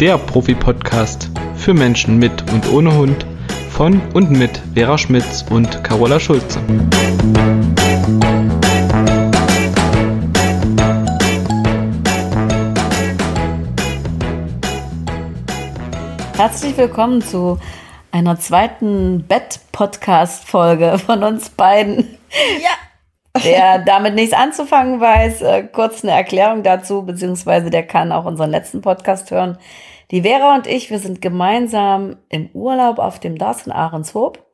der Profi-Podcast für Menschen mit und ohne Hund von und mit Vera Schmitz und Carola Schulze. Herzlich willkommen zu einer zweiten Bett-Podcast-Folge von uns beiden. Ja. Der damit nichts anzufangen weiß, äh, kurz eine Erklärung dazu, beziehungsweise der kann auch unseren letzten Podcast hören. Die Vera und ich, wir sind gemeinsam im Urlaub auf dem Dars in Ahrenshoop.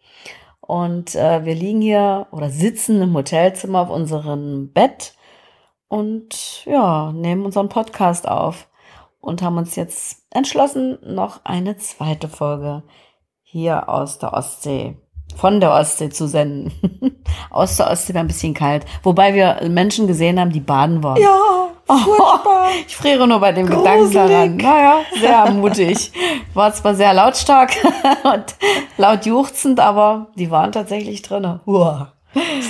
Und äh, wir liegen hier oder sitzen im Hotelzimmer auf unserem Bett und ja, nehmen unseren Podcast auf und haben uns jetzt entschlossen, noch eine zweite Folge hier aus der Ostsee, von der Ostsee zu senden. aus der Ostsee war ein bisschen kalt. Wobei wir Menschen gesehen haben, die baden waren. Ja, furchtbar. ich friere nur bei dem Gedanken daran. Naja, sehr mutig. War zwar sehr lautstark und laut juchzend, aber die waren tatsächlich drin. Uah.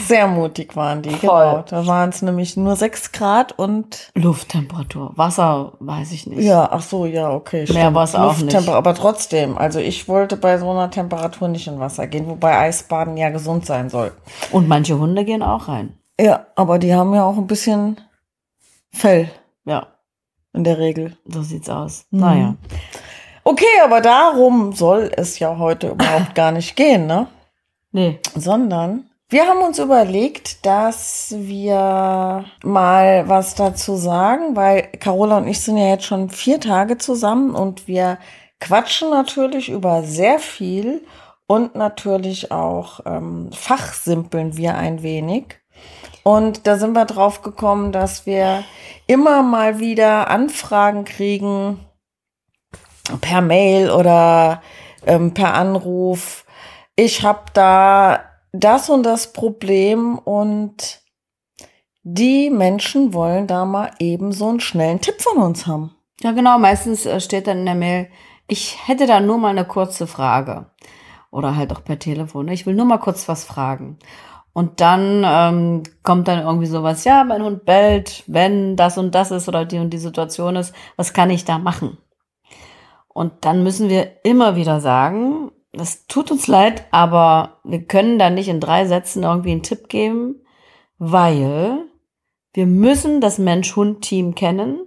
Sehr mutig waren die, Voll. genau. Da waren es nämlich nur sechs Grad und Lufttemperatur. Wasser, weiß ich nicht. ja, ach so, ja, okay. Mehr war's auch nicht. Aber trotzdem, also ich wollte bei so einer Temperatur nicht in Wasser gehen, wobei Eisbaden ja gesund sein soll. Und manche Hunde gehen auch rein. Ja, aber die haben ja auch ein bisschen Fell Ja, in der Regel. so sieht's aus. Mhm. Naja. Okay, aber darum soll es ja heute überhaupt gar nicht gehen, ne? Nee. sondern wir haben uns überlegt, dass wir mal was dazu sagen, weil Carola und ich sind ja jetzt schon vier Tage zusammen und wir quatschen natürlich über sehr viel und natürlich auch ähm, fachsimpeln wir ein wenig. Und da sind wir drauf gekommen, dass wir immer mal wieder Anfragen kriegen per Mail oder ähm, per Anruf. Ich habe da das und das Problem und die Menschen wollen da mal eben so einen schnellen Tipp von uns haben. Ja, genau. Meistens äh, steht dann in der Mail, ich hätte da nur mal eine kurze Frage. Oder halt auch per Telefon. ne? Ich will nur mal kurz was fragen. Und dann ähm, kommt dann irgendwie sowas, ja, mein Hund bellt, wenn das und das ist oder die und die Situation ist, was kann ich da machen? Und dann müssen wir immer wieder sagen, das tut uns leid, aber wir können da nicht in drei Sätzen irgendwie einen Tipp geben, weil wir müssen das Mensch-Hund-Team kennen.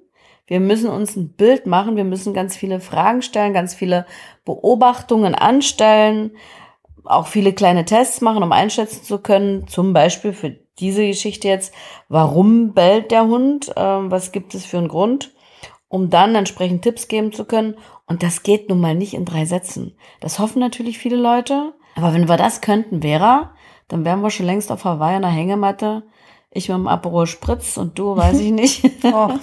Wir müssen uns ein Bild machen. Wir müssen ganz viele Fragen stellen, ganz viele Beobachtungen anstellen, auch viele kleine Tests machen, um einschätzen zu können. Zum Beispiel für diese Geschichte jetzt, warum bellt der Hund? Ähm, was gibt es für einen Grund? Um dann entsprechend Tipps geben zu können. Und das geht nun mal nicht in drei Sätzen. Das hoffen natürlich viele Leute. Aber wenn wir das könnten, Vera, dann wären wir schon längst auf Hawaii an der Hängematte. Ich mit dem Aperol Spritz und du, weiß ich nicht.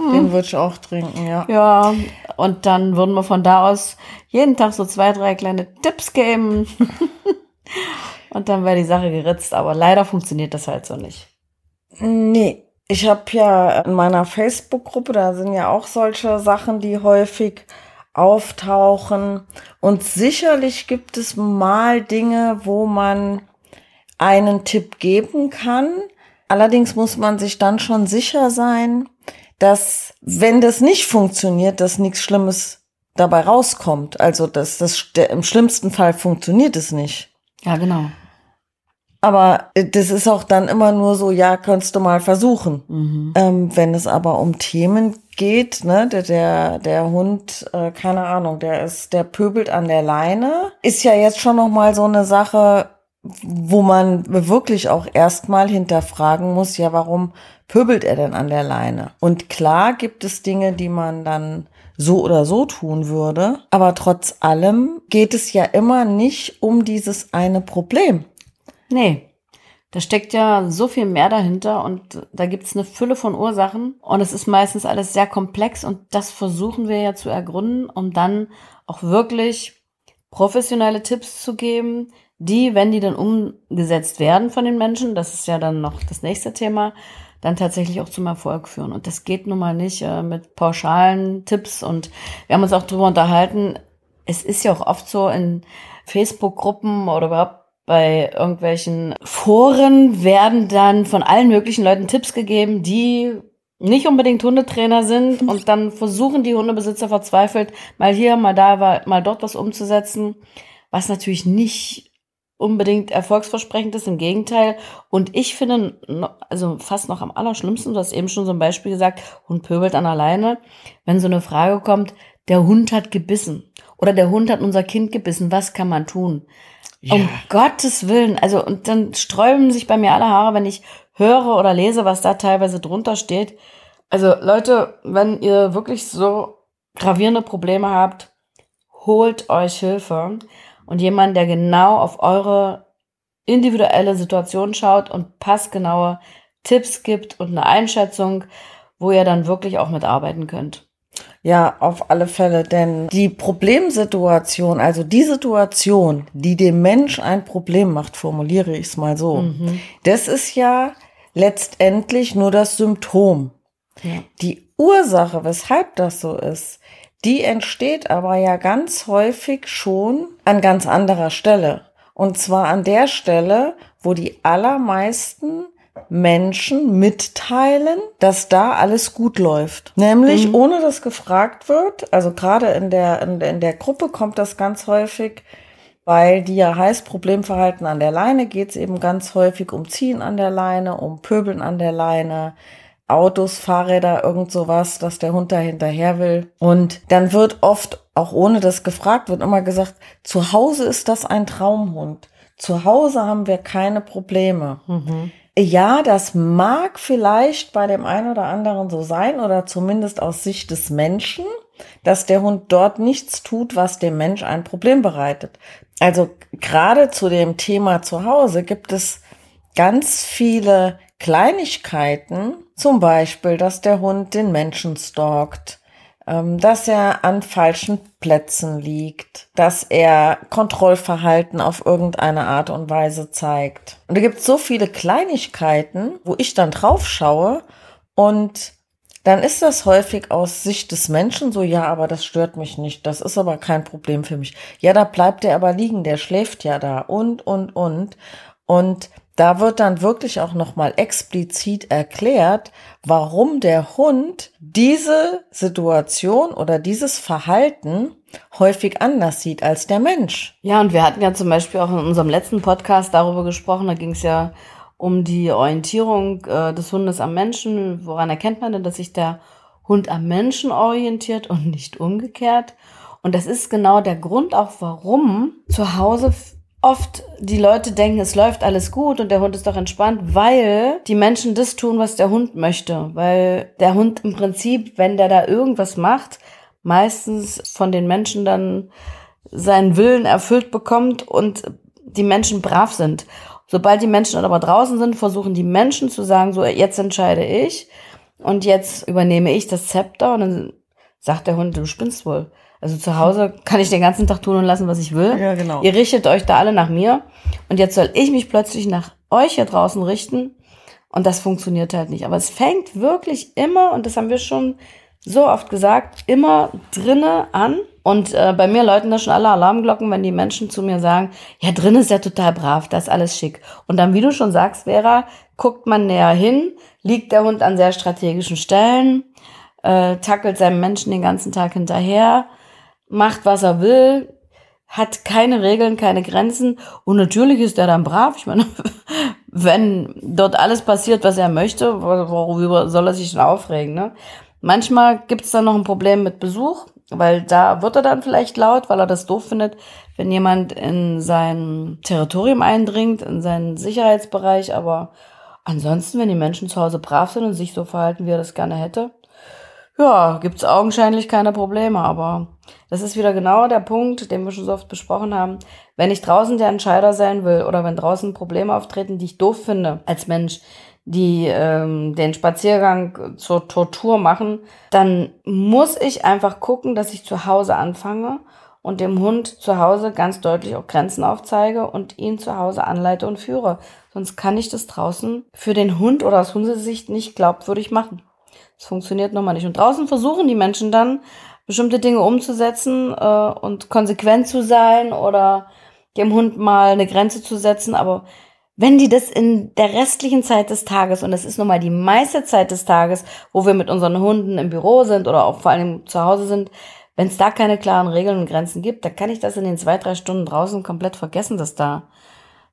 Oh, den würde ich auch trinken, ja. Ja, und dann würden wir von da aus jeden Tag so zwei, drei kleine Tipps geben. und dann wäre die Sache geritzt. Aber leider funktioniert das halt so nicht. Nee, ich habe ja in meiner Facebook-Gruppe, da sind ja auch solche Sachen, die häufig auftauchen. Und sicherlich gibt es mal Dinge, wo man einen Tipp geben kann. Allerdings muss man sich dann schon sicher sein, dass wenn das nicht funktioniert, dass nichts Schlimmes dabei rauskommt. Also dass das im schlimmsten Fall funktioniert es nicht. Ja, genau. Aber äh, das ist auch dann immer nur so, ja, kannst du mal versuchen. Mhm. Ähm, wenn es aber um Themen geht, ne, der, der, der Hund, äh, keine Ahnung, der ist, der pöbelt an der Leine, ist ja jetzt schon noch mal so eine Sache, wo man wirklich auch erstmal hinterfragen muss, ja, warum pöbelt er denn an der Leine? Und klar gibt es Dinge, die man dann so oder so tun würde, aber trotz allem geht es ja immer nicht um dieses eine Problem. Nee. Da steckt ja so viel mehr dahinter und da gibt's eine Fülle von Ursachen und es ist meistens alles sehr komplex und das versuchen wir ja zu ergründen, um dann auch wirklich professionelle Tipps zu geben, die, wenn die dann umgesetzt werden von den Menschen, das ist ja dann noch das nächste Thema, dann tatsächlich auch zum Erfolg führen. Und das geht nun mal nicht äh, mit pauschalen Tipps. Und wir haben uns auch drüber unterhalten, es ist ja auch oft so in Facebook-Gruppen oder überhaupt bei irgendwelchen Foren werden dann von allen möglichen Leuten Tipps gegeben, die nicht unbedingt Hundetrainer sind und dann versuchen die Hundebesitzer verzweifelt, mal hier, mal da, mal dort was umzusetzen, was natürlich nicht unbedingt erfolgsversprechend ist, im Gegenteil. Und ich finde, also fast noch am allerschlimmsten, du hast eben schon so ein Beispiel gesagt, Hund pöbelt an alleine, wenn so eine Frage kommt, der Hund hat gebissen oder der Hund hat unser Kind gebissen, was kann man tun? Ja. Um Gottes Willen, also und dann sträuben sich bei mir alle Haare, wenn ich höre oder lese, was da teilweise drunter steht. Also Leute, wenn ihr wirklich so gravierende Probleme habt, holt euch Hilfe und jemand, der genau auf eure individuelle Situation schaut und passgenaue Tipps gibt und eine Einschätzung, wo ihr dann wirklich auch mitarbeiten könnt. Ja, auf alle Fälle, denn die Problemsituation, also die Situation, die dem Mensch ein Problem macht, formuliere ich es mal so, mhm. das ist ja letztendlich nur das Symptom. Ja. Die Ursache, weshalb das so ist, die entsteht aber ja ganz häufig schon an ganz anderer Stelle. Und zwar an der Stelle, wo die allermeisten Menschen mitteilen, dass da alles gut läuft. Nämlich mhm. ohne dass gefragt wird. Also gerade in der, in, in der Gruppe kommt das ganz häufig, weil die ja heißt Problemverhalten an der Leine geht es eben ganz häufig um Ziehen an der Leine, um Pöbeln an der Leine, Autos, Fahrräder, irgend sowas, dass der Hund da hinterher will. Und dann wird oft, auch ohne dass gefragt wird, immer gesagt, zu Hause ist das ein Traumhund. Zu Hause haben wir keine Probleme. Mhm. Ja, das mag vielleicht bei dem einen oder anderen so sein oder zumindest aus Sicht des Menschen, dass der Hund dort nichts tut, was dem Mensch ein Problem bereitet. Also gerade zu dem Thema zu Hause gibt es ganz viele Kleinigkeiten, zum Beispiel, dass der Hund den Menschen stalkt, dass er an falschen Plätzen liegt, dass er Kontrollverhalten auf irgendeine Art und Weise zeigt. Und da gibt es so viele Kleinigkeiten, wo ich dann drauf schaue und dann ist das häufig aus Sicht des Menschen so, ja, aber das stört mich nicht, das ist aber kein Problem für mich. Ja, da bleibt er aber liegen, der schläft ja da und, und, und. Und da wird dann wirklich auch nochmal explizit erklärt, warum der Hund diese Situation oder dieses Verhalten häufig anders sieht als der Mensch. Ja, und wir hatten ja zum Beispiel auch in unserem letzten Podcast darüber gesprochen, da ging es ja um die Orientierung äh, des Hundes am Menschen. Woran erkennt man denn, dass sich der Hund am Menschen orientiert und nicht umgekehrt? Und das ist genau der Grund auch, warum zu Hause oft die Leute denken, es läuft alles gut und der Hund ist doch entspannt, weil die Menschen das tun, was der Hund möchte. Weil der Hund im Prinzip, wenn der da irgendwas macht, meistens von den Menschen dann seinen Willen erfüllt bekommt und die Menschen brav sind. Sobald die Menschen dann aber draußen sind, versuchen die Menschen zu sagen, so jetzt entscheide ich und jetzt übernehme ich das Zepter und dann sagt der Hund, du spinnst wohl. Also zu Hause kann ich den ganzen Tag tun und lassen, was ich will. Ja, genau. Ihr richtet euch da alle nach mir. Und jetzt soll ich mich plötzlich nach euch hier draußen richten. Und das funktioniert halt nicht. Aber es fängt wirklich immer, und das haben wir schon so oft gesagt, immer drinne an. Und äh, bei mir läuten da schon alle Alarmglocken, wenn die Menschen zu mir sagen, ja, drinnen ist ja total brav, das ist alles schick. Und dann, wie du schon sagst, Vera, guckt man näher hin, liegt der Hund an sehr strategischen Stellen, äh, tackelt seinem Menschen den ganzen Tag hinterher, macht, was er will, hat keine Regeln, keine Grenzen. Und natürlich ist er dann brav. Ich meine, wenn dort alles passiert, was er möchte, worüber soll er sich denn aufregen? Ne? Manchmal gibt es dann noch ein Problem mit Besuch, weil da wird er dann vielleicht laut, weil er das doof findet, wenn jemand in sein Territorium eindringt, in seinen Sicherheitsbereich. Aber ansonsten, wenn die Menschen zu Hause brav sind und sich so verhalten, wie er das gerne hätte, ja, gibt's augenscheinlich keine Probleme, aber das ist wieder genau der Punkt, den wir schon so oft besprochen haben. Wenn ich draußen der Entscheider sein will oder wenn draußen Probleme auftreten, die ich doof finde als Mensch, die ähm, den Spaziergang zur Tortur machen, dann muss ich einfach gucken, dass ich zu Hause anfange und dem Hund zu Hause ganz deutlich auch Grenzen aufzeige und ihn zu Hause anleite und führe. Sonst kann ich das draußen für den Hund oder aus Hundesicht nicht glaubwürdig machen. Das funktioniert nochmal nicht. Und draußen versuchen die Menschen dann, bestimmte Dinge umzusetzen äh, und konsequent zu sein oder dem Hund mal eine Grenze zu setzen. Aber wenn die das in der restlichen Zeit des Tages, und das ist nun mal die meiste Zeit des Tages, wo wir mit unseren Hunden im Büro sind oder auch vor allem zu Hause sind, wenn es da keine klaren Regeln und Grenzen gibt, dann kann ich das in den zwei, drei Stunden draußen komplett vergessen, dass da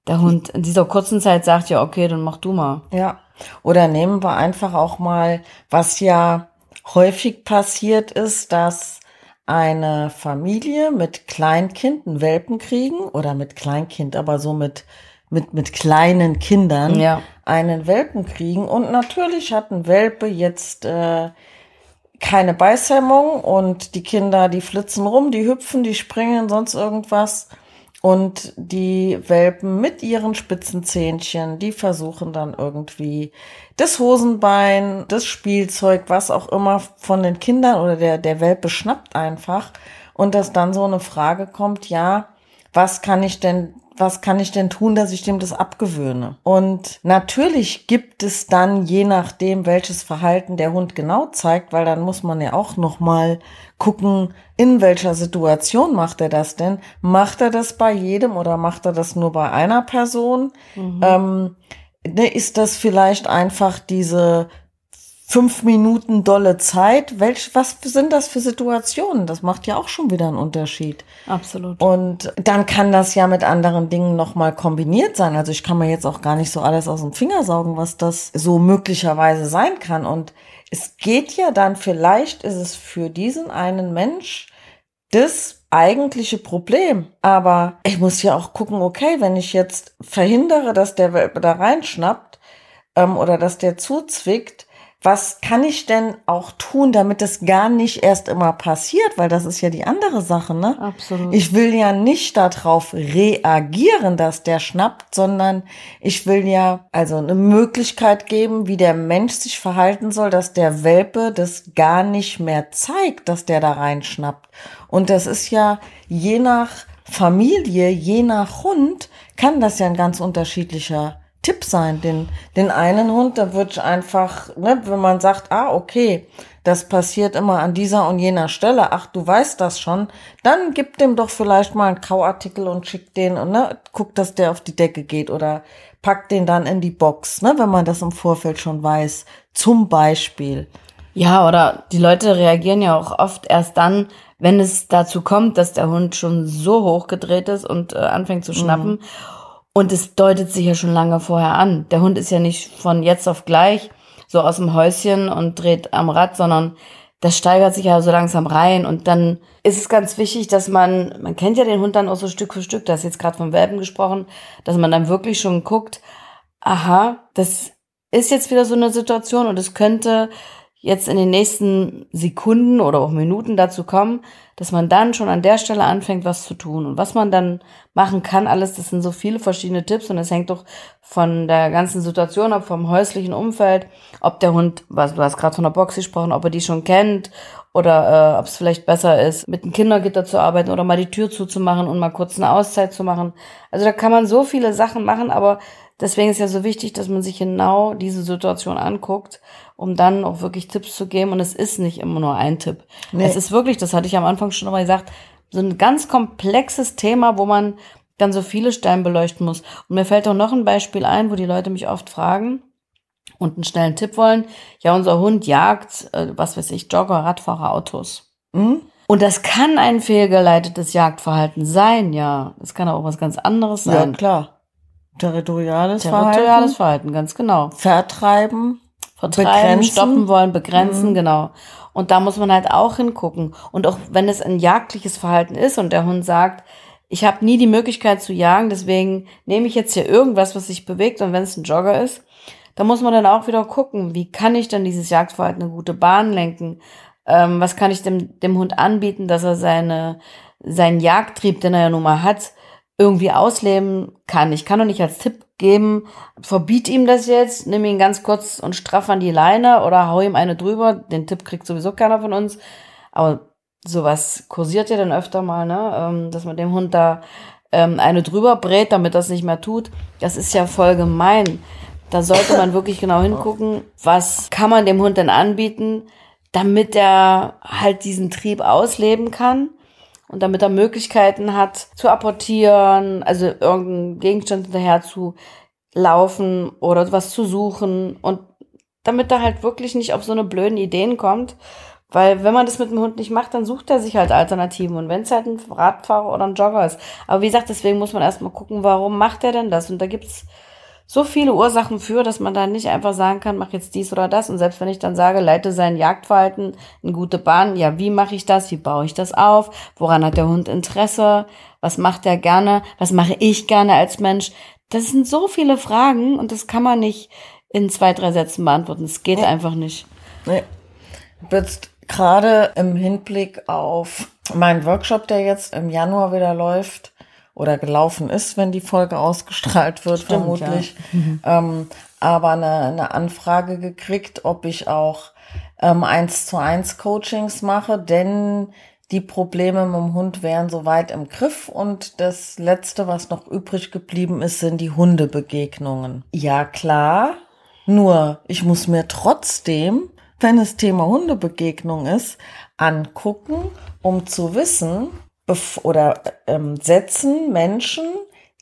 der Hund in dieser kurzen Zeit sagt, ja, okay, dann mach du mal. Ja. Oder nehmen wir einfach auch mal, was ja häufig passiert ist, dass eine Familie mit Kleinkind einen Welpen kriegen oder mit Kleinkind, aber so mit mit, mit kleinen Kindern Ja. einen Welpen kriegen. Und natürlich hat ein Welpe jetzt äh, keine Beißhemmung und die Kinder, die flitzen rum, die hüpfen, die springen, sonst irgendwas. Und die Welpen mit ihren spitzen Zähnchen, die versuchen dann irgendwie das Hosenbein, das Spielzeug, was auch immer von den Kindern oder der, der Welpe schnappt einfach. Und dass dann so eine Frage kommt, ja, was kann ich denn, was kann ich denn tun, dass ich dem das abgewöhne? Und natürlich gibt es dann, je nachdem, welches Verhalten der Hund genau zeigt, weil dann muss man ja auch noch mal gucken, in welcher Situation macht er das denn? Macht er das bei jedem oder macht er das nur bei einer Person? Ähm, ne, ist das vielleicht einfach diese fünf Minuten dolle Zeit? Welch, was sind das für Situationen? Das macht ja auch schon wieder einen Unterschied. Absolut. Und dann kann das ja mit anderen Dingen nochmal kombiniert sein. Also ich kann mir jetzt auch gar nicht so alles aus dem Finger saugen, was das so möglicherweise sein kann. Und es geht ja dann, vielleicht ist es für diesen einen Mensch das eigentliche Problem. Aber ich muss ja auch gucken, okay, wenn ich jetzt verhindere, dass der Welpe da reinschnappt ähm, oder dass der zuzwickt, was kann ich denn auch tun, damit das gar nicht erst immer passiert? Weil das ist ja die andere Sache, ne? Absolut. Ich will ja nicht darauf reagieren, dass der schnappt, sondern ich will ja also eine Möglichkeit geben, wie der Mensch sich verhalten soll, dass der Welpe das gar nicht mehr zeigt, dass der da reinschnappt. Und das ist ja je nach Familie, je nach Hund, kann das ja ein ganz unterschiedlicher Tipp sein. Den, den einen Hund, da wird einfach, ne, wenn man sagt, ah, okay, das passiert immer an dieser und jener Stelle, ach, du weißt das schon, dann gib dem doch vielleicht mal einen Kauartikel und schick den und ne, guck, dass der auf die Decke geht oder pack den dann in die Box, ne, wenn man das im Vorfeld schon weiß. Zum Beispiel. Ja, oder die Leute reagieren ja auch oft erst dann, wenn es dazu kommt, dass der Hund schon so hochgedreht ist und äh, anfängt zu schnappen. Und es deutet sich ja schon lange vorher an. Der Hund ist ja nicht von jetzt auf gleich so aus dem Häuschen und dreht am Rad, sondern das steigert sich ja so langsam rein. Und dann ist es ganz wichtig, dass man, man kennt ja den Hund dann auch so Stück für Stück, da ist jetzt gerade vom Welpen gesprochen, dass man dann wirklich schon guckt, aha, das ist jetzt wieder so eine Situation und es könnte jetzt in den nächsten Sekunden oder auch Minuten dazu kommen, dass man dann schon an der Stelle anfängt, was zu tun. Und was man dann machen kann, alles, das sind so viele verschiedene Tipps und es hängt doch von der ganzen Situation ab, vom häuslichen Umfeld, ob der Hund, was du hast gerade von der Box gesprochen, ob er die schon kennt oder äh, ob es vielleicht besser ist, mit dem Kindergitter zu arbeiten oder mal die Tür zuzumachen und mal kurz eine Auszeit zu machen. Also da kann man so viele Sachen machen, aber deswegen ist ja so wichtig, dass man sich genau diese Situation anguckt, um dann auch wirklich Tipps zu geben. Und es ist nicht immer nur ein Tipp. Nee. Es ist wirklich, das hatte ich am Anfang schon mal gesagt, so ein ganz komplexes Thema, wo man dann so viele Stellen beleuchten muss. Und mir fällt auch noch ein Beispiel ein, wo die Leute mich oft fragen und einen schnellen Tipp wollen. Ja, unser Hund jagt, äh, was weiß ich, Jogger, Radfahrer, Autos. Hm? Und das kann ein fehlgeleitetes Jagdverhalten sein, ja. Das kann auch was ganz anderes Ja, sein. klar. Territoriales, Territoriales Verhalten. Verhalten, ganz genau. Vertreiben. Vertreiben, Begrenzen. stoppen wollen, begrenzen, genau. Und da muss man halt auch hingucken. Und auch wenn es ein jagdliches Verhalten ist und der Hund sagt, ich habe nie die Möglichkeit zu jagen, deswegen nehme ich jetzt hier irgendwas, was sich bewegt und wenn es ein Jogger ist, da muss man dann auch wieder gucken, wie kann ich denn dieses Jagdverhalten eine gute Bahn lenken? Ähm, was kann ich dem, dem Hund anbieten, dass er seine, seinen Jagdtrieb, den er ja nun mal hat, irgendwie ausleben kann. Ich kann doch nicht als Tipp geben, verbiet ihm das jetzt, nimm ihn ganz kurz und straff an die Leine oder hau ihm eine drüber. Den Tipp kriegt sowieso keiner von uns. Aber sowas kursiert ja dann öfter mal, ne? ähm, dass man dem Hund da ähm, eine drüber brät, damit das nicht mehr tut. Das ist ja voll gemein. Da sollte man wirklich genau hingucken, was kann man dem Hund denn anbieten, damit er halt diesen Trieb ausleben kann und damit er Möglichkeiten hat zu apportieren, also irgendeinen Gegenstand hinterher zu laufen oder was zu suchen und damit er halt wirklich nicht auf so eine blöden Ideen kommt. Weil wenn man das mit dem Hund nicht macht, dann sucht er sich halt Alternativen. Und wenn es halt ein Radfahrer oder ein Jogger ist. Aber wie gesagt, deswegen muss man erstmal gucken, warum macht er denn das? Und da gibt's so viele Ursachen für, dass man da nicht einfach sagen kann, mach jetzt dies oder das. Und selbst wenn ich dann sage, leite sein Jagdverhalten in gute Bahn, ja, wie mache ich das? Wie baue ich das auf? Woran hat der Hund Interesse? Was macht er gerne? Was mache ich gerne als Mensch? Das sind so viele Fragen und das kann man nicht in zwei, drei Sätzen beantworten. Es geht nee. einfach nicht. Nee. Jetzt gerade im Hinblick auf meinen Workshop, der jetzt im Januar wieder läuft oder gelaufen ist, wenn die Folge ausgestrahlt wird, Stimmt, vermutlich. Ja. Mhm. Ähm, aber eine, eine Anfrage gekriegt, ob ich auch ähm, eins zu eins Coachings mache, denn die Probleme mit dem Hund wären soweit im Griff und das letzte, was noch übrig geblieben ist, sind die Hundebegegnungen. Ja, klar, nur, ich muss mir trotzdem, wenn es Thema Hundebegegnung ist, angucken, um zu wissen, oder ähm, setzen Menschen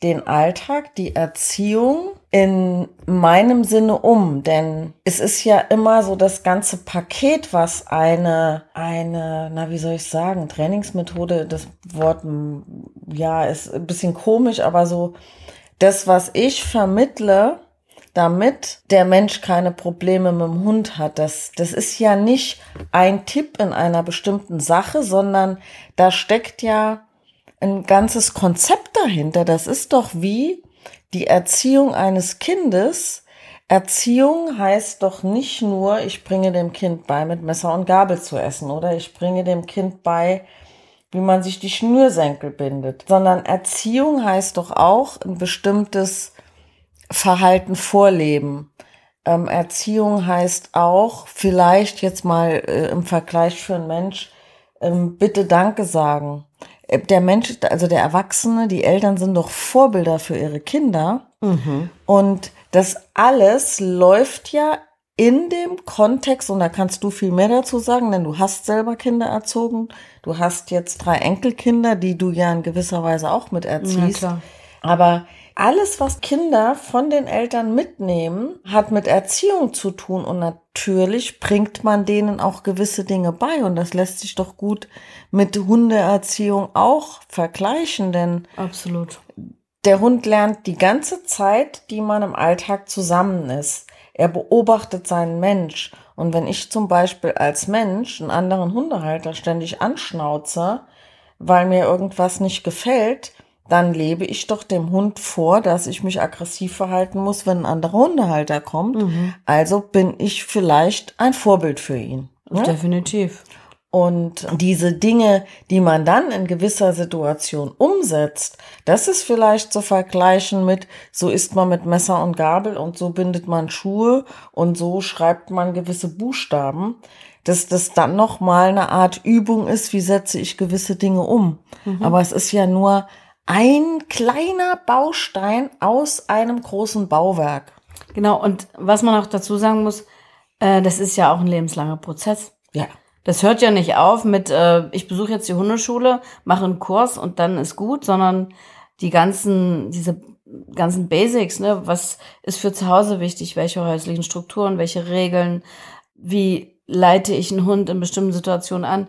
den Alltag, die Erziehung in meinem Sinne um, denn es ist ja immer so das ganze Paket, was eine, eine, na, wie soll ich sagen, Trainingsmethode, das Wort, ja, ist ein bisschen komisch, aber so das, was ich vermittle, damit der Mensch keine Probleme mit dem Hund hat. Das, das ist ja nicht ein Tipp in einer bestimmten Sache, sondern da steckt ja ein ganzes Konzept dahinter. Das ist doch wie die Erziehung eines Kindes. Erziehung heißt doch nicht nur, ich bringe dem Kind bei, mit Messer und Gabel zu essen oder ich bringe dem Kind bei, wie man sich die Schnürsenkel bindet, sondern Erziehung heißt doch auch ein bestimmtes Verhalten vorleben. Ähm, Erziehung heißt auch, vielleicht jetzt mal äh, im Vergleich für einen Mensch, ähm, bitte Danke sagen. Äh, der Mensch, also der Erwachsene, die Eltern sind doch Vorbilder für ihre Kinder. Mhm. Und das alles läuft ja in dem Kontext, und da kannst du viel mehr dazu sagen, denn du hast selber Kinder erzogen. Du hast jetzt drei Enkelkinder, die du ja in gewisser Weise auch mit erziehst. Ja, Aber alles, was Kinder von den Eltern mitnehmen, hat mit Erziehung zu tun und natürlich bringt man denen auch gewisse Dinge bei und das lässt sich doch gut mit Hundeerziehung auch vergleichen, denn absolut. Der Hund lernt die ganze Zeit, die man im Alltag zusammen ist. Er beobachtet seinen Mensch. Und wenn ich zum Beispiel als Mensch einen anderen Hundehalter ständig anschnauze, weil mir irgendwas nicht gefällt, dann lebe ich doch dem Hund vor, dass ich mich aggressiv verhalten muss, wenn ein anderer Hundehalter kommt. Mhm. Also bin ich vielleicht ein Vorbild für ihn. Ne? Definitiv. Und diese Dinge, die man dann in gewisser Situation umsetzt, das ist vielleicht zu vergleichen mit, so isst man mit Messer und Gabel und so bindet man Schuhe und so schreibt man gewisse Buchstaben, dass das dann nochmal eine Art Übung ist, wie setze ich gewisse Dinge um. Mhm. Aber es ist ja nur ein kleiner Baustein aus einem großen Bauwerk. Genau, und was man auch dazu sagen muss, äh, das ist ja auch ein lebenslanger Prozess. Ja. Das hört ja nicht auf mit, äh, ich besuche jetzt die Hundeschule, mache einen Kurs und dann ist gut, sondern die ganzen, diese ganzen Basics, ne, was ist für zu Hause wichtig, welche häuslichen Strukturen, welche Regeln, wie leite ich einen Hund in bestimmten Situationen an,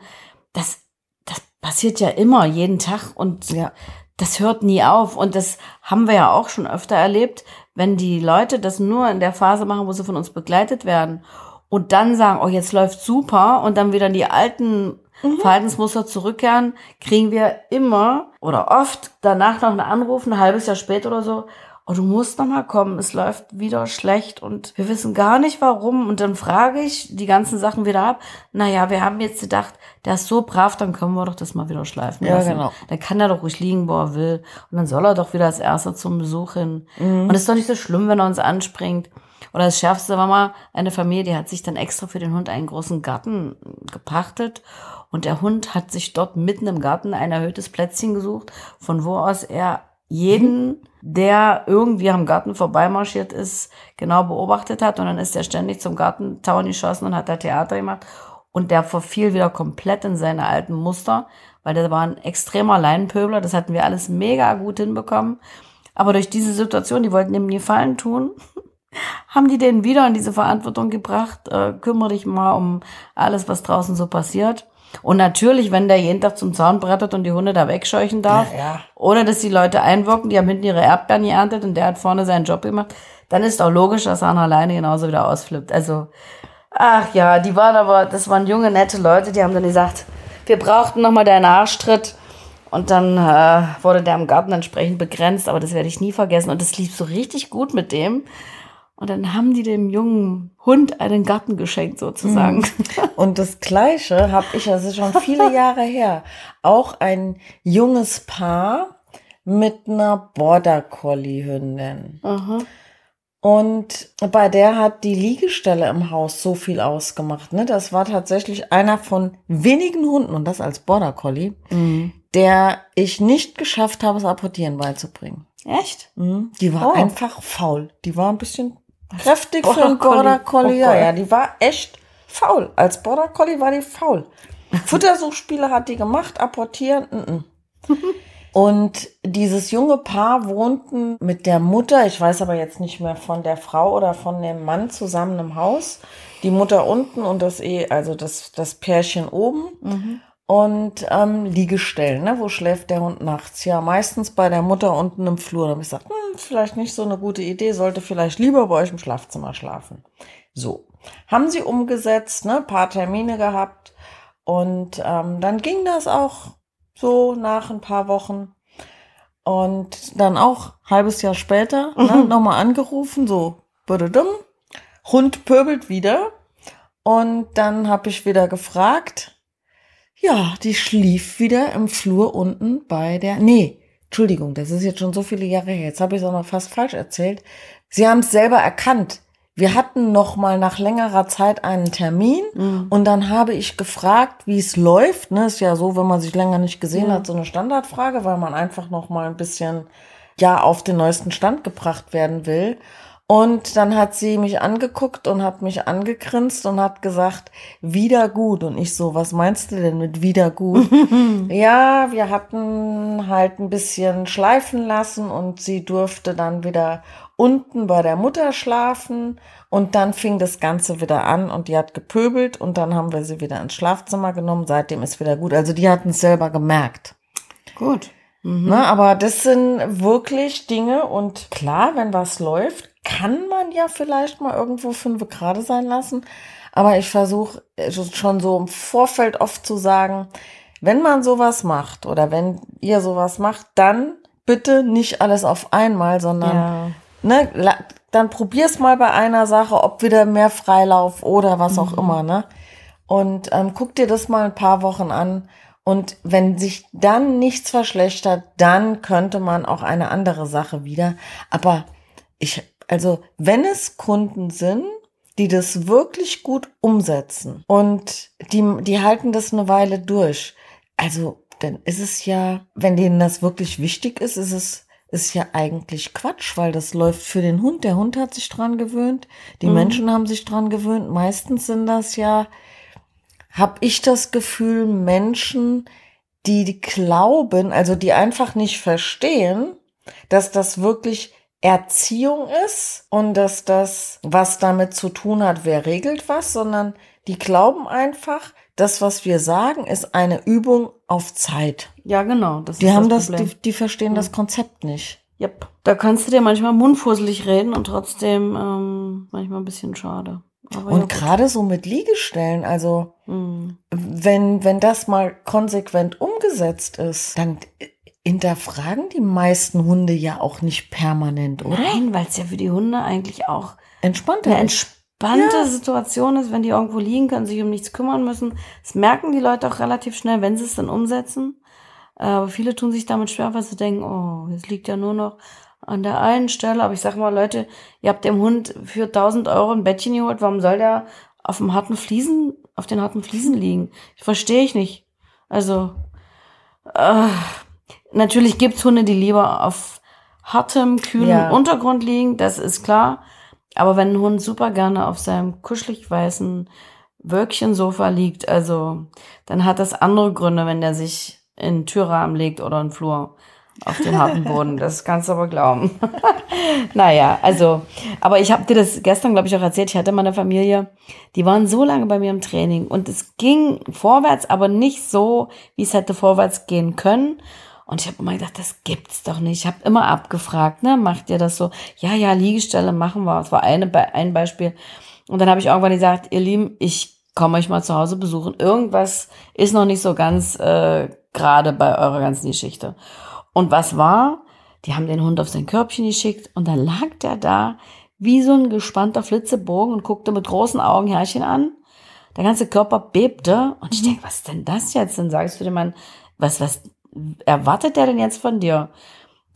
das, das passiert ja immer, jeden Tag und ja das hört nie auf. Und das haben wir ja auch schon öfter erlebt, wenn die Leute das nur in der Phase machen, wo sie von uns begleitet werden und dann sagen, oh, jetzt läuft super und dann wieder in die alten mhm. Verhaltensmuster zurückkehren, kriegen wir immer oder oft danach noch einen Anruf, ein halbes Jahr später oder so, oh, du musst noch mal kommen, es läuft wieder schlecht und wir wissen gar nicht warum. Und dann frage ich die ganzen Sachen wieder ab. Naja, wir haben jetzt gedacht, der ist so brav, dann können wir doch das mal wieder schleifen lassen. Ja, genau. Dann kann er doch ruhig liegen, wo er will. Und dann soll er doch wieder als Erster zum Besuch hin. Mhm. Und es ist doch nicht so schlimm, wenn er uns anspringt. Oder das Schärfste war mal eine Familie, die hat sich dann extra für den Hund einen großen Garten gepachtet. Und der Hund hat sich dort mitten im Garten ein erhöhtes Plätzchen gesucht, von wo aus er jeden mhm der irgendwie am Garten vorbeimarschiert ist, genau beobachtet hat und dann ist er ständig zum Gartentown geschossen und hat da Theater gemacht und der verfiel wieder komplett in seine alten Muster, weil der war ein extremer Leinenpöbler, das hatten wir alles mega gut hinbekommen. Aber durch diese Situation, die wollten ihm nie Gefallen tun, haben die den wieder in diese Verantwortung gebracht, äh, kümmere dich mal um alles, was draußen so passiert. Und natürlich, wenn der jeden Tag zum Zaun brettert und die Hunde da wegscheuchen darf, Ja, ja. ohne dass die Leute einwirken, die haben hinten ihre Erdbeeren geerntet und der hat vorne seinen Job gemacht, dann ist auch logisch, dass er an alleine genauso wieder ausflippt. Also, ach ja, die waren aber, das waren junge, nette Leute, die haben dann gesagt, wir brauchten nochmal deinen Arschtritt. Und dann äh, wurde der im Garten entsprechend begrenzt, aber das werde ich nie vergessen. Und das lief so richtig gut mit dem. Und dann haben die dem jungen Hund einen Garten geschenkt, sozusagen. Und das Gleiche habe ich, das ist schon viele Jahre her, auch ein junges Paar mit einer Border Collie Hündin. Aha. Und bei der hat die Liegestelle im Haus so viel ausgemacht. Ne? Das war tatsächlich einer von wenigen Hunden, und das als Border Collie, Mhm. der ich nicht geschafft habe, das Apportieren beizubringen. Echt? Mhm. Die war Oh. einfach faul. Die war ein bisschen kräftig für Border einen Border Collie. Ja, Oh ja, die war echt faul. Als Border Collie war die faul. Futtersuchspiele hat die gemacht, apportieren. Mm -mm. Und dieses junge Paar wohnten mit der Mutter, ich weiß aber jetzt nicht mehr von der Frau oder von dem Mann zusammen im Haus. Die Mutter unten und das eh, also das, das Pärchen oben. Und ähm, Liegestellen, ne? wo schläft der Hund nachts? Ja, meistens bei der Mutter unten im Flur. Da habe ich gesagt, hm, vielleicht nicht so eine gute Idee, sollte vielleicht lieber bei euch im Schlafzimmer schlafen. So, haben sie umgesetzt, ne? paar Termine gehabt und ähm, dann ging das auch so nach ein paar Wochen. Und dann auch halbes Jahr später ne, nochmal angerufen, so, dumm, Hund pöbelt wieder. Und dann habe ich wieder gefragt, ja, die schlief wieder im Flur unten bei der. Nee, Entschuldigung, das ist jetzt schon so viele Jahre her. Jetzt habe ich es auch noch fast falsch erzählt. Sie haben es selber erkannt. Wir hatten noch mal nach längerer Zeit einen Termin und dann habe ich gefragt, wie es läuft. Ne, ist ja so, wenn man sich länger nicht gesehen hat, so eine Standardfrage, weil man einfach noch mal ein bisschen ja auf den neuesten Stand gebracht werden will. Und dann hat sie mich angeguckt und hat mich angegrinst und hat gesagt, wieder gut. Und ich so, was meinst du denn mit wieder gut? ja, wir hatten halt ein bisschen schleifen lassen und sie durfte dann wieder unten bei der Mutter schlafen. Und dann fing das Ganze wieder an und die hat gepöbelt und dann haben wir sie wieder ins Schlafzimmer genommen. Seitdem ist wieder gut. Also die hatten es selber gemerkt. Gut. Ne, aber das sind wirklich Dinge und klar, wenn was läuft, kann man ja vielleicht mal irgendwo fünf gerade sein lassen. Aber ich versuche schon so im Vorfeld oft zu sagen, wenn man sowas macht oder wenn ihr sowas macht, dann bitte nicht alles auf einmal, sondern Ja. ne, dann probier's mal bei einer Sache, ob wieder mehr Freilauf oder was auch immer, ne? Und ähm, guck dir das mal ein paar Wochen an. Und wenn sich dann nichts verschlechtert, dann könnte man auch eine andere Sache wieder. Aber ich, also, wenn es Kunden sind, die das wirklich gut umsetzen und die, die halten das eine Weile durch, also, dann ist es ja, wenn denen das wirklich wichtig ist, ist es, ist ja eigentlich Quatsch, weil das läuft für den Hund. Der Hund hat sich dran gewöhnt, die Menschen haben sich dran gewöhnt. Meistens sind das ja, habe ich das Gefühl, Menschen, die glauben, also die einfach nicht verstehen, dass das wirklich Erziehung ist und dass das was damit zu tun hat, wer regelt was, sondern die glauben einfach, das, was wir sagen, ist eine Übung auf Zeit. Ja, genau. Das Die ist haben das, Problem. die, die verstehen das Konzept nicht. Yep. Da kannst du dir manchmal mundfusselig reden und trotzdem ähm, manchmal ein bisschen schade. Aber ja, Und gut. gerade so mit Liegestellen, also Hm. wenn, wenn das mal konsequent umgesetzt ist, dann hinterfragen die meisten Hunde ja auch nicht permanent, oder? Nein, weil es ja für die Hunde eigentlich auch Entspannt. eine entspannte Situation ist, wenn die irgendwo liegen können, sich um nichts kümmern müssen. Das merken die Leute auch relativ schnell, wenn sie es dann umsetzen. Äh, Aber viele tun sich damit schwer, weil sie denken, oh, es liegt ja nur noch an der einen Stelle. Aber ich sag mal, Leute, ihr habt dem Hund für 1000 Euro ein Bettchen geholt. Warum soll der auf dem harten Fliesen, auf den harten Fliesen liegen? Verstehe ich nicht. Also, äh, natürlich gibt's Hunde, die lieber auf hartem, kühlen Ja. Untergrund liegen. Das ist klar. Aber wenn ein Hund super gerne auf seinem kuschelig weißen Wölkchensofa liegt, also dann hat das andere Gründe, wenn der sich in den Türrahmen legt oder in den Flur. auf den harten Boden. Das kannst du aber glauben. naja, also, aber ich habe dir das gestern, glaube ich, auch erzählt. Ich hatte meine Familie, die waren so lange bei mir im Training und es ging vorwärts, aber nicht so, wie es hätte vorwärts gehen können. Und ich habe immer gedacht, das gibt's doch nicht. Ich habe immer abgefragt, ne, macht ihr das so? Ja, ja, Liegestelle machen wir. Das war eine, ein Beispiel. Und dann habe ich irgendwann gesagt, ihr Lieben, ich komme euch mal zu Hause besuchen. Irgendwas ist noch nicht so ganz äh, gerade bei eurer ganzen Geschichte. Und was war? Die haben den Hund auf sein Körbchen geschickt und dann lag der da wie so ein gespannter Flitzebogen und guckte mit großen Augen Herrchen an. Der ganze Körper bebte und ich mhm. denke, was ist denn das jetzt? Dann sagst du dem Mann, was, was erwartet der denn jetzt von dir?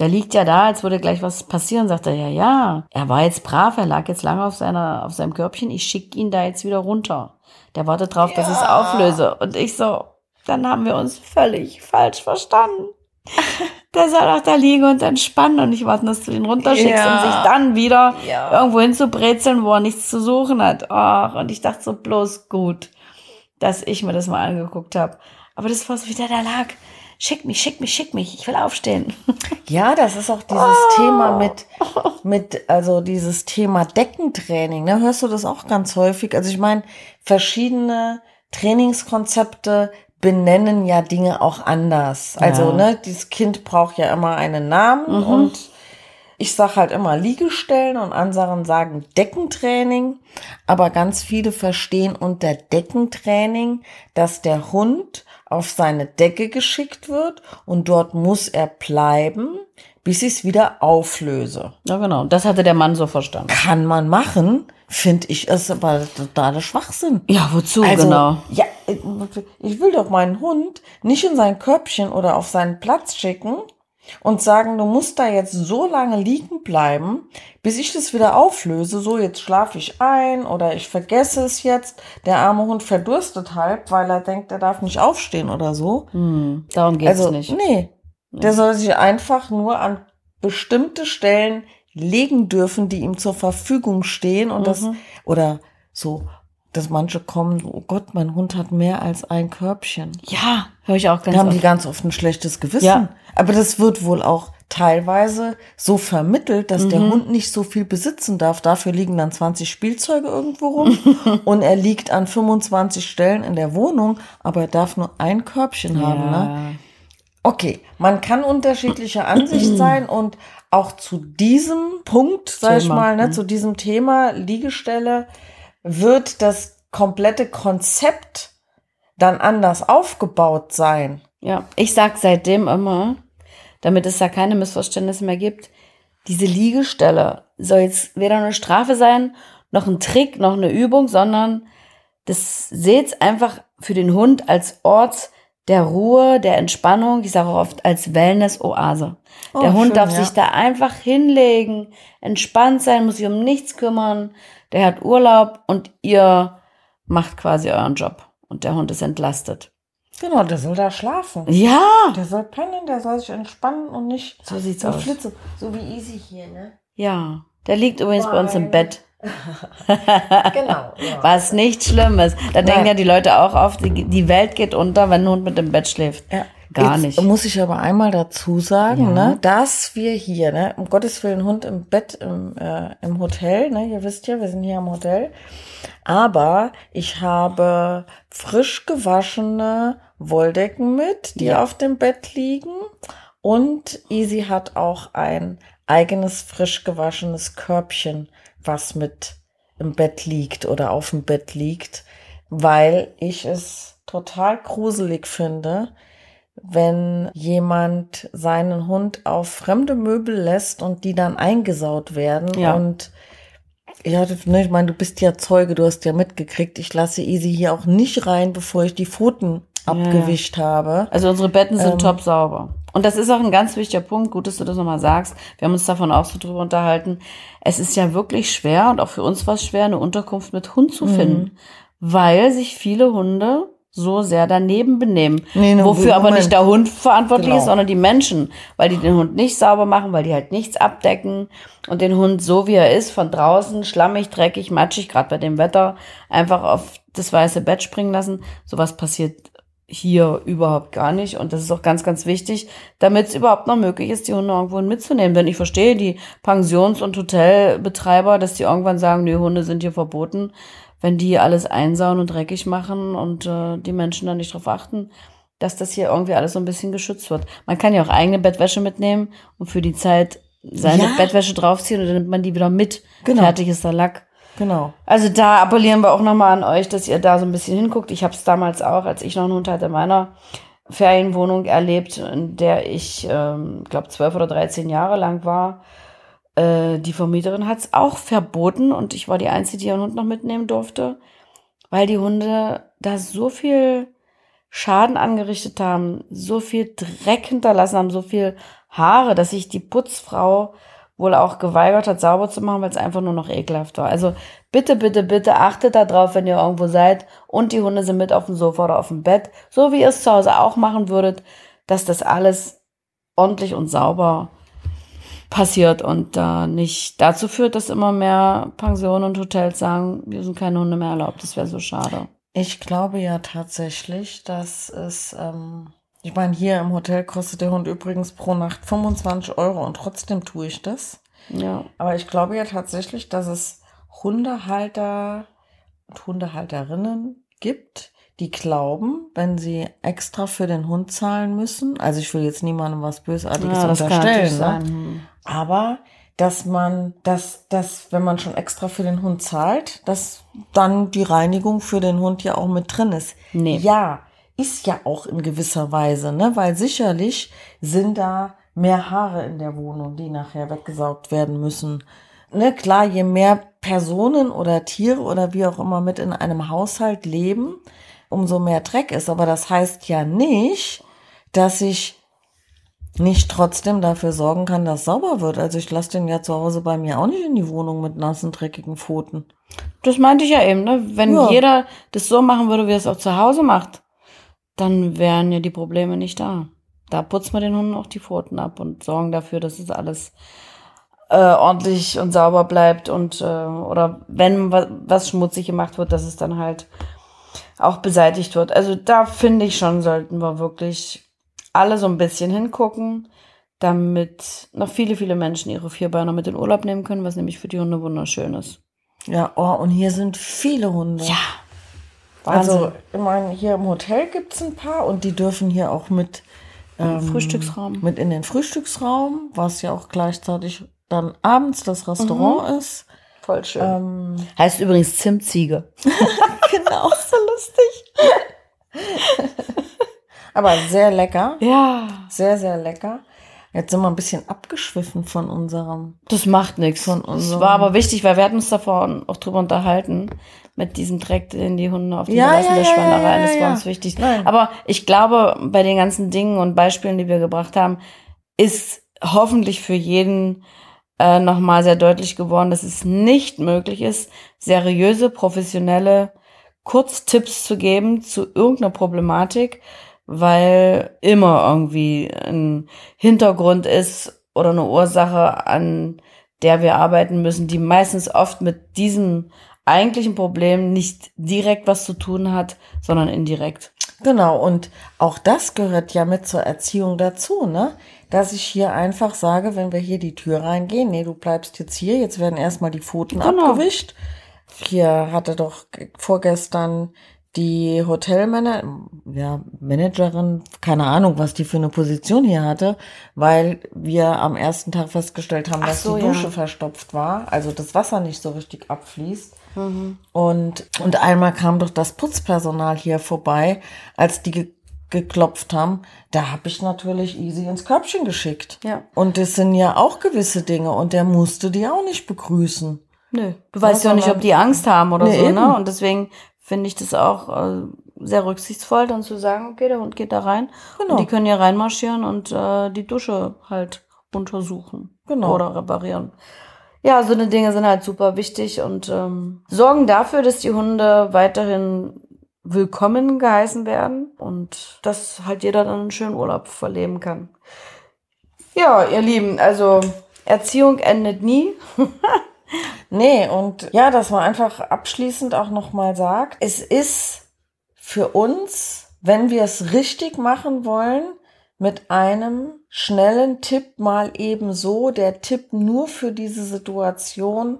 Der liegt ja da, als würde gleich was passieren, sagt er, ja, ja. Er war jetzt brav, er lag jetzt lange auf seiner, auf seinem Körbchen, ich schicke ihn da jetzt wieder runter. Der wartet drauf, ja. dass ich es auflöse. Und ich so, dann haben wir uns völlig falsch verstanden. Der soll auch da liegen und entspannen und nicht warten, dass du ihn runterschickst, ja. um sich dann wieder ja. irgendwo hinzubrezeln, wo er nichts zu suchen hat. Ach, und ich dachte so bloß gut, dass ich mir das mal angeguckt habe. Aber das war so, wie der da lag schick mich, schick mich, schick mich, ich will aufstehen. Ja, das ist auch dieses oh. Thema mit, mit, also dieses Thema Deckentraining, ne? Hörst du das auch ganz häufig? Also ich meine, verschiedene Trainingskonzepte benennen ja Dinge auch anders. Also, ja. ne, dieses Kind braucht ja immer einen Namen mhm. und ich sage halt immer Liegestellen und anderen sagen Deckentraining, aber ganz viele verstehen unter Deckentraining, dass der Hund auf seine Decke geschickt wird und dort muss er bleiben, bis ich es wieder auflöse. Ja, genau. Das hatte der Mann so verstanden. Kann man machen, finde ich, ist aber totaler Schwachsinn. Ja, wozu also, genau? Ja, ich will doch meinen Hund nicht in sein Körbchen oder auf seinen Platz schicken, und sagen, du musst da jetzt so lange liegen bleiben, bis ich das wieder auflöse. So, jetzt schlafe ich ein oder ich vergesse es jetzt. Der arme Hund verdurstet halb, weil er denkt, er darf nicht aufstehen oder so. Hm, darum geht's also, nicht. Nee. Der soll sich einfach nur an bestimmte Stellen legen dürfen, die ihm zur Verfügung stehen und mhm. das, oder so dass manche kommen, oh Gott, mein Hund hat mehr als ein Körbchen. Ja, höre ich auch ganz Da haben oft. die ganz oft ein schlechtes Gewissen. Ja. Aber das wird wohl auch teilweise so vermittelt, dass mhm. der Hund nicht so viel besitzen darf. Dafür liegen dann 20 Spielzeuge irgendwo rum und er liegt an 25 Stellen in der Wohnung, aber er darf nur ein Körbchen ja. haben. Ne? Okay, man kann unterschiedlicher Ansicht sein und auch zu diesem Punkt, sag ich mal, ne, mhm. zu diesem Thema Liegestelle, wird das komplette Konzept dann anders aufgebaut sein. Ja, ich sag seitdem immer, damit es da keine Missverständnisse mehr gibt, diese Liegestelle soll jetzt weder eine Strafe sein, noch ein Trick, noch eine Übung, sondern das seht einfach für den Hund als Ort der Ruhe, der Entspannung, ich sage auch oft als Wellness-Oase. Oh, der Hund schön, darf ja. sich da einfach hinlegen, entspannt sein, muss sich um nichts kümmern, der hat Urlaub und ihr macht quasi euren Job und der Hund ist entlastet. Genau, der soll da schlafen. Ja. Der soll pennen, der soll sich entspannen und nicht so sieht's so aus. Flitze. So wie Easy hier, ne? Ja. Der liegt übrigens Nein. bei uns im Bett. genau. Ja. Was nicht schlimm ist. Da Nein. denken ja die Leute auch oft, die Welt geht unter, wenn ein Hund mit dem Bett schläft. Ja. Gar Jetzt nicht. Muss ich aber einmal dazu sagen, ja. ne, dass wir hier, ne, um Gottes Willen, Hund im Bett im, äh, im Hotel, ne, ihr wisst ja, wir sind hier im Hotel. Aber ich habe frisch gewaschene Wolldecken mit, die ja. auf dem Bett liegen. Und Easy hat auch ein eigenes frisch gewaschenes Körbchen, was mit im Bett liegt oder auf dem Bett liegt, weil ich es total gruselig finde, wenn jemand seinen Hund auf fremde Möbel lässt und die dann eingesaut werden. Ja. Und ja, ne, ich meine, du bist ja Zeuge, du hast ja mitgekriegt, ich lasse Easy hier auch nicht rein, bevor ich die Pfoten abgewischt ja. habe. Also unsere Betten sind ähm, top sauber. Und das ist auch ein ganz wichtiger Punkt. Gut, dass du das nochmal sagst. Wir haben uns davon auch so drüber unterhalten. Es ist ja wirklich schwer und auch für uns war es schwer, eine Unterkunft mit Hund zu finden, mhm. weil sich viele Hunde so sehr daneben benehmen. Nee, no, Wofür Moment. aber nicht der Hund verantwortlich genau. ist, sondern die Menschen, weil die den Hund nicht sauber machen, weil die halt nichts abdecken und den Hund so wie er ist, von draußen schlammig, dreckig, matschig, gerade bei dem Wetter, einfach auf das weiße Bett springen lassen. Sowas passiert hier überhaupt gar nicht. Und das ist auch ganz, ganz wichtig, damit es überhaupt noch möglich ist, die Hunde irgendwo mitzunehmen. Denn ich verstehe die Pensions- und Hotelbetreiber, dass die irgendwann sagen, nee, Hunde sind hier verboten, wenn die alles einsauen und dreckig machen und äh, die Menschen dann nicht darauf achten, dass das hier irgendwie alles so ein bisschen geschützt wird. Man kann ja auch eigene Bettwäsche mitnehmen und für die Zeit seine Ja. Bettwäsche draufziehen und dann nimmt man die wieder mit. Genau. Fertig ist der Lack. Genau. Also da appellieren wir auch nochmal an euch, dass ihr da so ein bisschen hinguckt. Ich habe es damals auch, als ich noch einen Hund hatte, in meiner Ferienwohnung erlebt, in der ich, ähm, glaube, zwölf oder dreizehn Jahre lang war. Äh, die Vermieterin hat es auch verboten und ich war die Einzige, die ihren Hund noch mitnehmen durfte, weil die Hunde da so viel Schaden angerichtet haben, so viel Dreck hinterlassen haben, so viel Haare, dass sich die Putzfrau wohl auch geweigert hat, sauber zu machen, weil es einfach nur noch ekelhaft war. Also bitte, bitte, bitte achtet da drauf, wenn ihr irgendwo seid und die Hunde sind mit auf dem Sofa oder auf dem Bett, so wie ihr es zu Hause auch machen würdet, dass das alles ordentlich und sauber passiert und da nicht dazu führt, dass immer mehr Pensionen und Hotels sagen, wir sind keine Hunde mehr erlaubt. Das wäre so schade. Ich glaube ja tatsächlich, dass es, ähm, ich meine, hier im Hotel kostet der Hund übrigens pro Nacht 25 Euro und trotzdem tue ich das. Ja. Aber ich glaube ja tatsächlich, dass es Hundehalter und Hundehalterinnen gibt, die glauben, wenn sie extra für den Hund zahlen müssen, also ich will jetzt niemandem was Bösartiges ja, unterstellen, ne? Aber dass man, dass, dass, wenn man schon extra für den Hund zahlt, dass dann die Reinigung für den Hund ja auch mit drin ist. Nee. Ja, ist ja auch in gewisser Weise, ne? Weil sicherlich sind da mehr Haare in der Wohnung, die nachher weggesaugt werden müssen. Ne, klar, je mehr Personen oder Tiere oder wie auch immer mit in einem Haushalt leben, umso mehr Dreck ist. Aber das heißt ja nicht, dass ich nicht trotzdem dafür sorgen kann, dass sauber wird. Also ich lasse den ja zu Hause bei mir auch nicht in die Wohnung mit nassen, dreckigen Pfoten. Das meinte ich ja eben, ne? Wenn Ja. jeder das so machen würde, wie er es auch zu Hause macht, dann wären ja die Probleme nicht da. Da putzen wir den Hunden auch die Pfoten ab und sorgen dafür, dass es alles äh, ordentlich und sauber bleibt und äh, oder wenn was, was schmutzig gemacht wird, dass es dann halt auch beseitigt wird. Also da finde ich schon, sollten wir wirklich alle so ein bisschen hingucken, damit noch viele, viele Menschen ihre Vierbeiner mit in Urlaub nehmen können, was nämlich für die Hunde wunderschön ist. Ja, oh, und hier sind viele Hunde. Ja. Also, ich meine, hier im Hotel gibt's ein paar und die dürfen hier auch mit, ähm, Frühstücksraum. mit in den Frühstücksraum, was ja auch gleichzeitig dann abends das Restaurant ist. Voll schön. Ähm, Heißt übrigens Zimtziege. genau, so lustig. Aber sehr lecker. Ja. Sehr, sehr lecker. Jetzt sind wir ein bisschen abgeschwiffen von unserem. Das macht nichts. Von Das unserem- war aber wichtig, weil wir hatten uns davor auch drüber unterhalten, mit diesem Dreck, den die Hunde auf den Ja, ja, der ja, Schweinereien. ja, Das war ja. uns wichtig. Nein. Aber ich glaube, bei den ganzen Dingen und Beispielen, die wir gebracht haben, ist hoffentlich für jeden äh, nochmal sehr deutlich geworden, dass es nicht möglich ist, seriöse, professionelle Kurztipps zu geben zu irgendeiner Problematik, weil immer irgendwie ein Hintergrund ist oder eine Ursache, an der wir arbeiten müssen, die meistens oft mit diesem eigentlichen Problem nicht direkt was zu tun hat, sondern indirekt. Genau, und auch das gehört ja mit zur Erziehung dazu, ne? Dass ich hier einfach sage, wenn wir hier die Tür reingehen, nee, du bleibst jetzt hier, jetzt werden erstmal die Pfoten Genau. abgewischt. Hier hatte doch vorgestern die Hotelmanager, ja, Managerin, keine Ahnung, was die für eine Position hier hatte, weil wir am ersten Tag festgestellt haben, Ach dass so, die ja. Dusche verstopft war, also das Wasser nicht so richtig abfließt. Und, und einmal kam doch das Putzpersonal hier vorbei, als die ge geklopft haben. Da habe ich natürlich easy ins Körbchen geschickt. Ja. Und das sind ja auch gewisse Dinge und der musste die auch nicht begrüßen. Nö. Du weißt ja, Ja, auch nicht, ob die Angst haben oder Nee, so, eben. ne? Und deswegen finde ich das auch äh, sehr rücksichtsvoll, dann zu sagen, okay, der Hund geht da rein. Genau. Und die können hier reinmarschieren und äh, die Dusche halt untersuchen. Genau. Oder reparieren. Ja, so eine Dinge sind halt super wichtig und ähm, sorgen dafür, dass die Hunde weiterhin willkommen geheißen werden und dass halt jeder dann einen schönen Urlaub verleben kann. Ja, ihr Lieben, also Erziehung endet nie. Nee, und ja, dass man einfach abschließend auch nochmal sagt, es ist für uns wenn wir es richtig machen wollen, mit einem schnellen Tipp mal eben so, der Tipp nur für diese Situation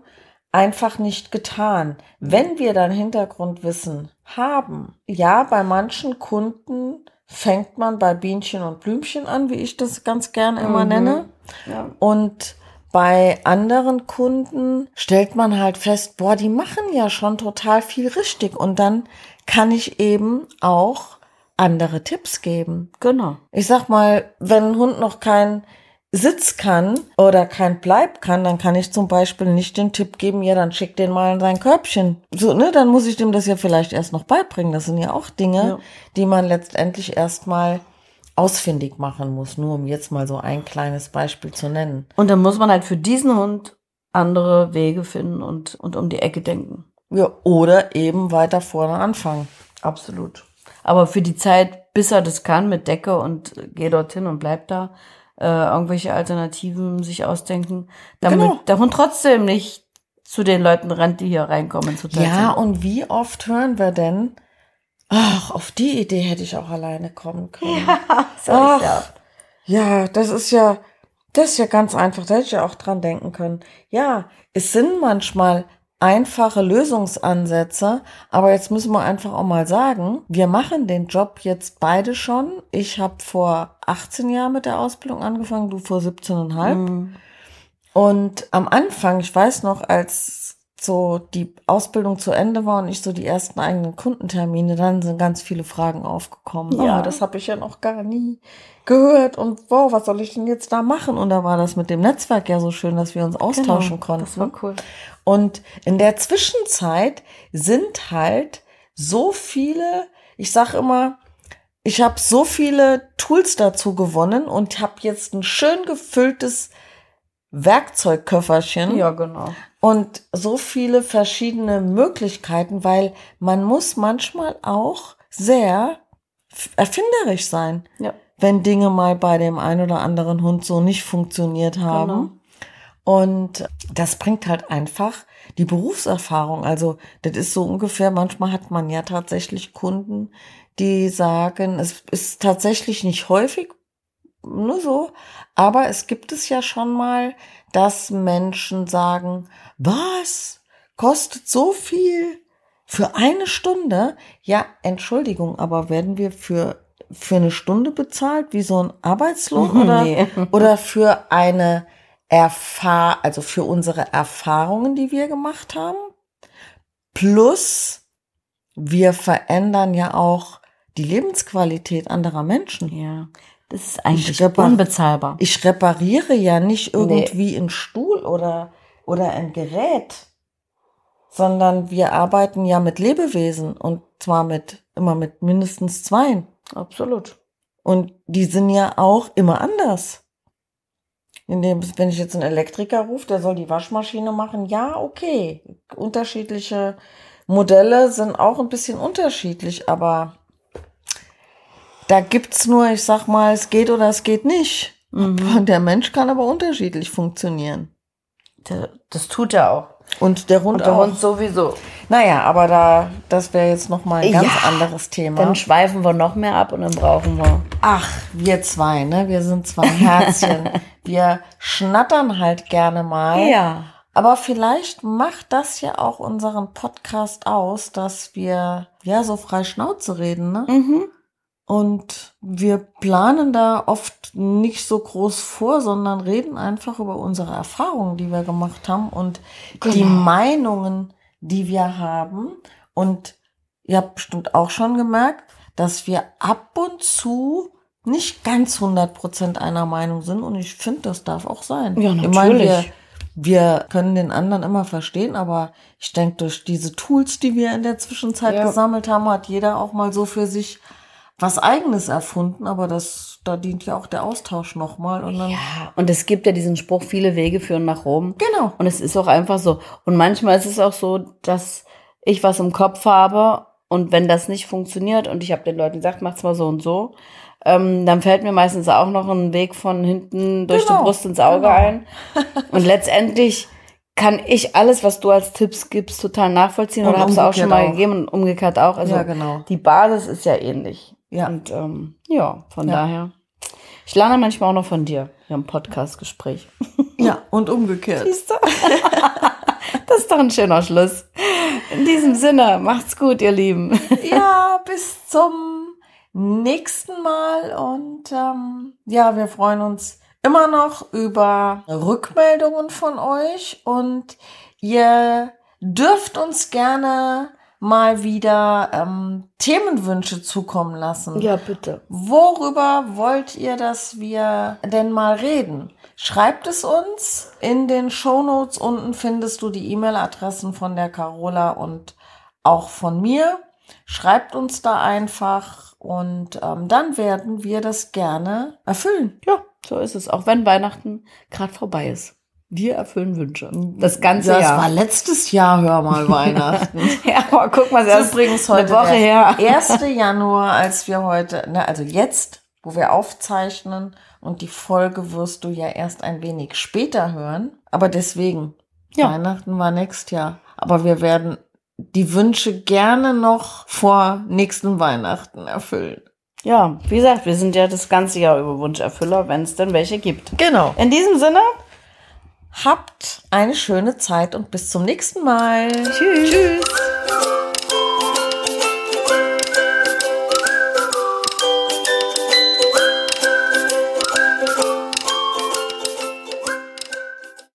einfach nicht getan. Wenn wir dann Hintergrundwissen haben, ja, bei manchen Kunden fängt man bei Bienchen und Blümchen an, wie ich das ganz gerne immer Mhm. nenne. Ja. Und bei anderen Kunden stellt man halt fest, boah, die machen ja schon total viel richtig. Und dann kann ich eben auch andere Tipps geben. Genau. Ich sag mal, wenn ein Hund noch keinen Sitz kann oder kein Bleib kann, dann kann ich zum Beispiel nicht den Tipp geben, ja, dann schick den mal in sein Körbchen. So, ne, dann muss ich dem das ja vielleicht erst noch beibringen. Das sind ja auch Dinge, Ja. die man letztendlich erstmal ausfindig machen muss. Nur um jetzt mal so ein kleines Beispiel zu nennen. Und dann muss man halt für diesen Hund andere Wege finden und, und um die Ecke denken. Ja, oder eben weiter vorne anfangen. Absolut. Aber für die Zeit, bis er das kann mit Decke und geh dorthin und bleib da, äh, irgendwelche Alternativen sich ausdenken, damit Genau. der Hund trotzdem nicht zu den Leuten rennt, die hier reinkommen zu Ja, und wie oft hören wir denn, ach, auf die Idee hätte ich auch alleine kommen können. so Ach. ja. Ja, das ist ja, das ist ja ganz einfach. Da hätte ich ja auch dran denken können. Ja, es sind manchmal einfache Lösungsansätze, aber jetzt müssen wir einfach auch mal sagen, wir machen den Job jetzt beide schon. Ich habe vor 18 Jahren mit der Ausbildung angefangen, du vor 17,5. Mhm. Und am Anfang, ich weiß noch, als so die Ausbildung zu Ende war und ich so die ersten eigenen Kundentermine, dann sind ganz viele Fragen aufgekommen. Ja. Ja, das habe ich ja noch gar nie gehört und wow, was soll ich denn jetzt da machen? Und da war das mit dem Netzwerk ja so schön, dass wir uns austauschen Genau, konnten. Das war cool. Und in der Zwischenzeit sind halt so viele, ich sag immer, ich habe so viele Tools dazu gewonnen und habe jetzt ein schön gefülltes Werkzeugköfferchen Ja, genau. Und so viele verschiedene Möglichkeiten, weil man muss manchmal auch sehr erfinderisch sein, Ja. wenn Dinge mal bei dem einen oder anderen Hund so nicht funktioniert haben. Genau. Und das bringt halt einfach die Berufserfahrung. Also das ist so ungefähr, manchmal hat man ja tatsächlich Kunden, die sagen, es ist tatsächlich nicht häufig, nur so, aber es gibt es ja schon mal, dass Menschen sagen, was kostet so viel für eine Stunde? Ja, Entschuldigung, aber werden wir für für eine Stunde bezahlt wie so ein Arbeitslohn oder Nee. oder für eine Erfahr also für unsere Erfahrungen, die wir gemacht haben. Plus wir verändern ja auch die Lebensqualität anderer Menschen. Ja. Das ist eigentlich repar- unbezahlbar. Ich repariere ja nicht Nee. irgendwie einen Stuhl oder, oder ein Gerät, sondern wir arbeiten ja mit Lebewesen und zwar mit, immer mit mindestens zweien. Absolut. Und die sind ja auch immer anders. Indem, wenn ich jetzt einen Elektriker rufe, der soll die Waschmaschine machen, ja, okay. Unterschiedliche Modelle sind auch ein bisschen unterschiedlich, aber da gibt's nur, ich sag mal, es geht oder es geht nicht. Mhm. Der Mensch kann aber unterschiedlich funktionieren. Der- Das tut er auch. Und der Hund Und der auch. Hund sowieso. Naja, aber da, das wäre jetzt nochmal ein ganz Ja, anderes Thema. Dann schweifen wir noch mehr ab und dann brauchen wir. Ach, wir zwei, ne? Wir sind zwei Herzchen. wir schnattern halt gerne mal. Ja. Aber vielleicht macht das ja auch unseren Podcast aus, dass wir ja so frei Schnauze reden, ne? Mhm. Und wir planen da oft nicht so groß vor, sondern reden einfach über unsere Erfahrungen, die wir gemacht haben und die Genau. Meinungen, die wir haben. Und ihr habt bestimmt auch schon gemerkt, dass wir ab und zu nicht ganz 100% einer Meinung sind. Und ich finde, das darf auch sein. Ja, Ich meine, wir, natürlich. wir können den anderen immer verstehen, aber ich denke, durch diese Tools, die wir in der Zwischenzeit Ja. gesammelt haben, hat jeder auch mal so für sich was eigenes erfunden, aber das, da dient ja auch der Austausch nochmal. Und dann, Ja, und es gibt ja diesen Spruch, viele Wege führen nach Rom. Genau. Und es ist auch einfach so. Und manchmal ist es auch so, dass ich was im Kopf habe und wenn das nicht funktioniert und ich habe den Leuten gesagt, macht's mal so und so, ähm, dann fällt mir meistens auch noch ein Weg von hinten durch Genau, die Brust ins Auge genau. ein. Und letztendlich kann ich alles, was du als Tipps gibst, total nachvollziehen Und oder hab's auch schon mal auch. gegeben und umgekehrt auch. Also Ja, genau. die Basis ist ja ähnlich. Ja. Und ähm, ja, von Ja. daher. Ich lerne manchmal auch noch von dir. Haben ein Podcast-Gespräch. Ja, und umgekehrt. Siehst du? Das ist doch ein schöner Schluss. In diesem Sinne, macht's gut, ihr Lieben. Ja, bis zum nächsten Mal. Und ähm, ja, wir freuen uns immer noch über Rückmeldungen von euch. Und ihr dürft uns gerne mal wieder ähm, Themenwünsche zukommen lassen. Ja, bitte. Worüber wollt ihr, dass wir denn mal reden? Schreibt es uns. In den Shownotes unten findest du die E-Mail-Adressen von der Carola und auch von mir. Schreibt uns da einfach und ähm, dann werden wir das gerne erfüllen. Ja, so ist es. Auch wenn Weihnachten gerade vorbei ist. Wir erfüllen Wünsche. Das ganze das Jahr. war letztes Jahr, hör mal, Weihnachten. ja, aber guck mal, Das das ist übrigens heute eine Woche her. 1. Januar, als wir heute, ne, also jetzt, wo wir aufzeichnen und die Folge wirst du ja erst ein wenig später hören. Aber deswegen, Ja. Weihnachten war nächstes Jahr. Aber wir werden die Wünsche gerne noch vor nächsten Weihnachten erfüllen. Ja, wie gesagt, wir sind ja das ganze Jahr über Wunscherfüller, wenn es denn welche gibt. Genau. In diesem Sinne, Habt eine schöne Zeit und bis zum nächsten Mal. tschüss. Tschüss.